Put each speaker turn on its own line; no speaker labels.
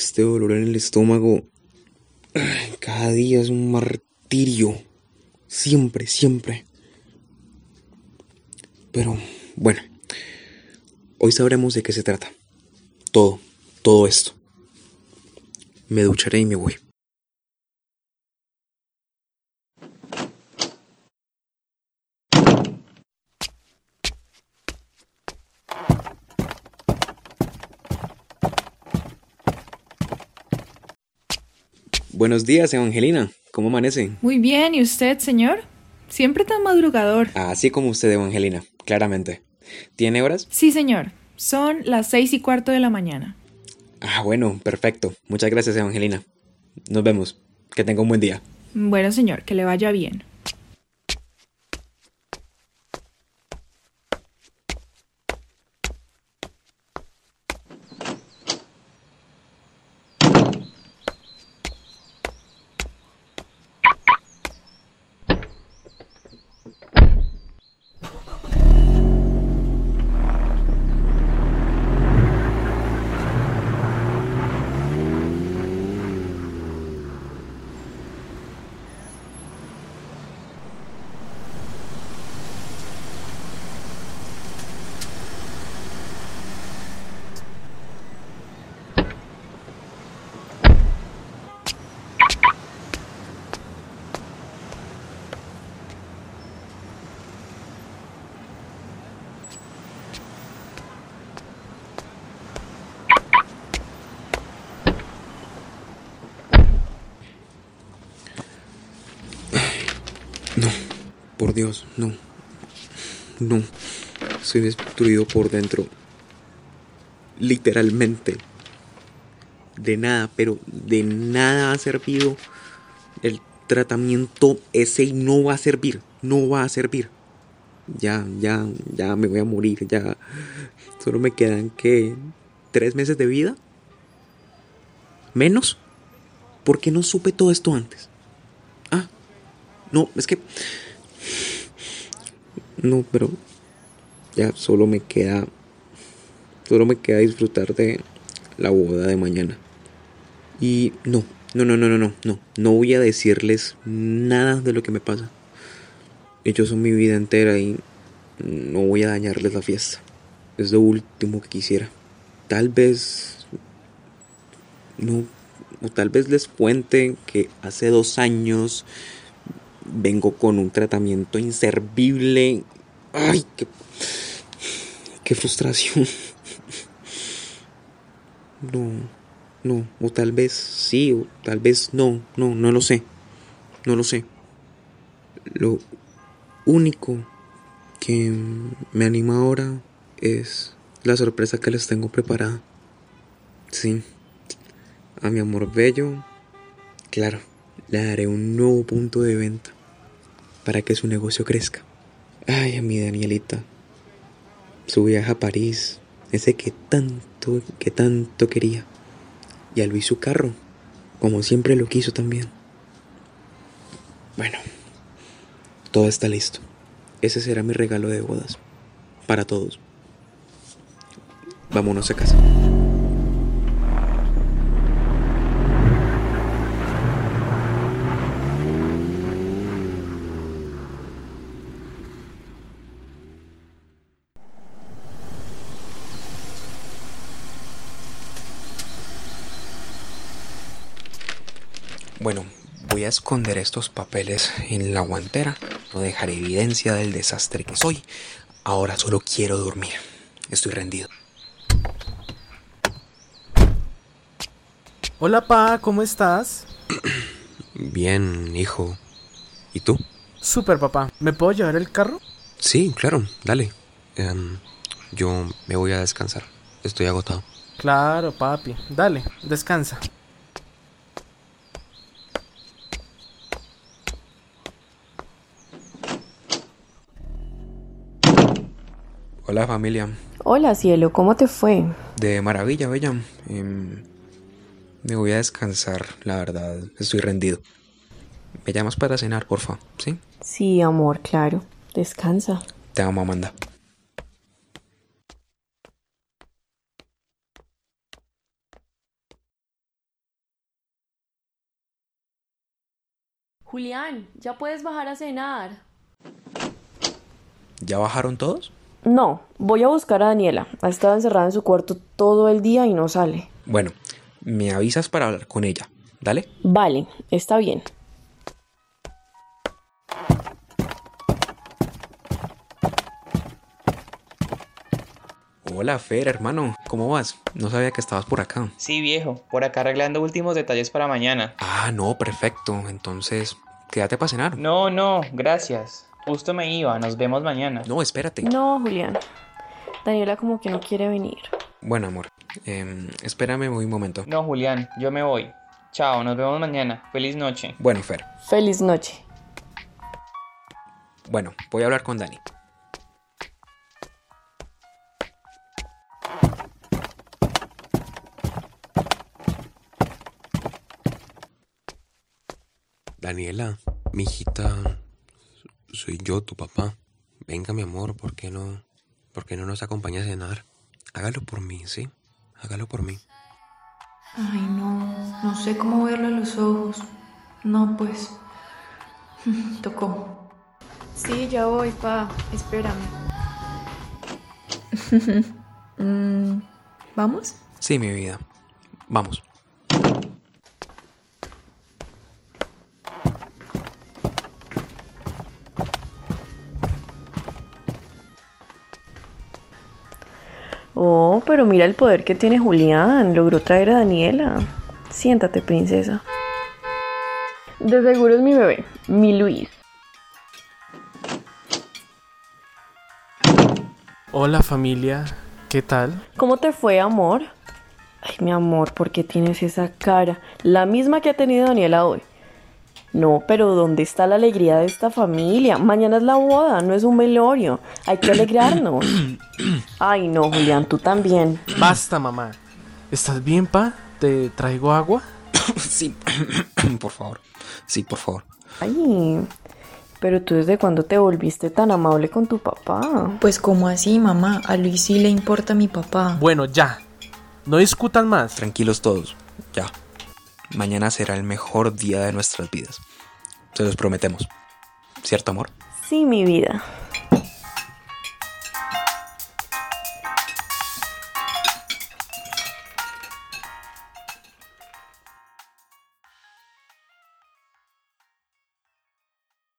Este dolor en el estómago cada día es un martirio. Siempre, siempre. Pero bueno, hoy sabremos de qué se trata. Todo, todo esto. Me ducharé y me voy. Buenos días, Evangelina. ¿Cómo amanece?
Muy bien, ¿y usted, señor? Siempre tan madrugador.
Así como usted, Evangelina, claramente. ¿Tiene horas?
Sí, señor. Son las seis y cuarto de la mañana.
Ah, bueno, perfecto. Muchas gracias, Evangelina. Nos vemos. Que tenga un buen día.
Bueno, señor, que le vaya bien.
No, Dios, no. No. Soy destruido por dentro. Literalmente. De nada, pero de nada ha servido el tratamiento ese y no va a servir. No va a servir. Ya, ya, ya me voy a morir. Ya. Solo me quedan que tres meses de vida. ¿Menos? ¿Por qué no supe todo esto antes? Ah, no, es que... No, pero ya solo me queda... Solo me queda disfrutar de la boda de mañana. Y no, no, no, no, no, no, no. No voy a decirles nada de lo que me pasa. Ellos son mi vida entera y no voy a dañarles la fiesta. Es lo último que quisiera. Tal vez... No, o tal vez les cuente que hace dos años vengo con un tratamiento inservible. ¡Ay, qué, frustración! No, no, o tal vez sí, o tal vez no, no, no lo sé. No lo sé. Lo único que me anima ahora es la sorpresa que les tengo preparada. Sí, a mi amor bello, claro, le daré un nuevo punto de venta para que su negocio crezca. Ay, a mi Danielita, su viaje a París, ese que tanto, que tanto quería. Y a Luis su carro, como siempre lo quiso también. Bueno, todo está listo. Ese será mi regalo de bodas. Para todos. Vámonos a casa. Bueno, voy a esconder estos papeles en la guantera. No dejaré evidencia del desastre que soy. Ahora solo quiero dormir. Estoy rendido.
Hola, pa, ¿cómo estás?
Bien, hijo. ¿Y tú?
Super, papá. ¿Me puedo llevar el carro?
Sí, claro, dale. Em, yo me voy a descansar. Estoy agotado.
Claro, papi. Dale, descansa.
Hola familia.
Hola cielo, ¿cómo te fue?
De maravilla, bella. Em, me voy a descansar, la verdad. Estoy rendido. Me llamas para cenar, porfa, ¿sí?
Sí, amor, claro. Descansa.
Te amo, Amanda.
Julián, ya puedes bajar a cenar.
¿Ya bajaron todos?
No, voy a buscar a Daniela. Ha estado encerrada en su cuarto todo el día y no sale.
Bueno, me avisas para hablar con ella. Dale.
Vale, está bien.
Hola, Fer, hermano. ¿Cómo vas? No sabía que estabas por acá.
Sí, viejo, por acá arreglando últimos detalles para mañana.
Ah, no, perfecto. Entonces, quédate para cenar.
No, no, gracias. Justo me iba, nos vemos mañana.
No, espérate.
No, Julián. Daniela como que no quiere venir.
Bueno, amor. em, espérame un momento.
No, Julián, yo me voy. Chao, nos vemos mañana. Feliz noche.
Bueno, Fer.
Feliz noche.
Bueno, voy a hablar con Dani.
Daniela, mi hijita, soy yo, tu papá. Venga, mi amor, ¿por qué no, por qué no nos acompaña a cenar? Hágalo por mí, ¿sí? Hágalo por mí.
Ay, no, no sé cómo verlo a los ojos. No, pues. Tocó. Sí, ya voy, pa. Espérame. Mm, ¿Vamos?
Sí, mi vida. Vamos.
Oh, pero mira el poder que tiene Julián. Logró traer a Daniela. Siéntate, princesa. De seguro es mi bebé, mi Luis.
Hola familia, ¿qué tal?
¿Cómo te fue, amor? Ay, mi amor, ¿por qué tienes esa cara? La misma que ha tenido Daniela hoy. No, pero ¿dónde está la alegría de esta familia? Mañana es la boda, no es un velorio. Hay que alegrarnos. Ay, no, Julián, tú también.
Basta, mamá. ¿Estás bien, pa? ¿Te traigo agua?
Sí, por favor. Sí, por favor.
Ay, pero tú desde cuándo te volviste tan amable con tu papá?
Pues, como así, mamá? A Luis sí le importa mi papá.
Bueno, ya. No discutan más.
Tranquilos todos. Ya. Mañana será el mejor día de nuestras vidas. Se los prometemos. ¿Cierto, amor?
Sí, mi vida.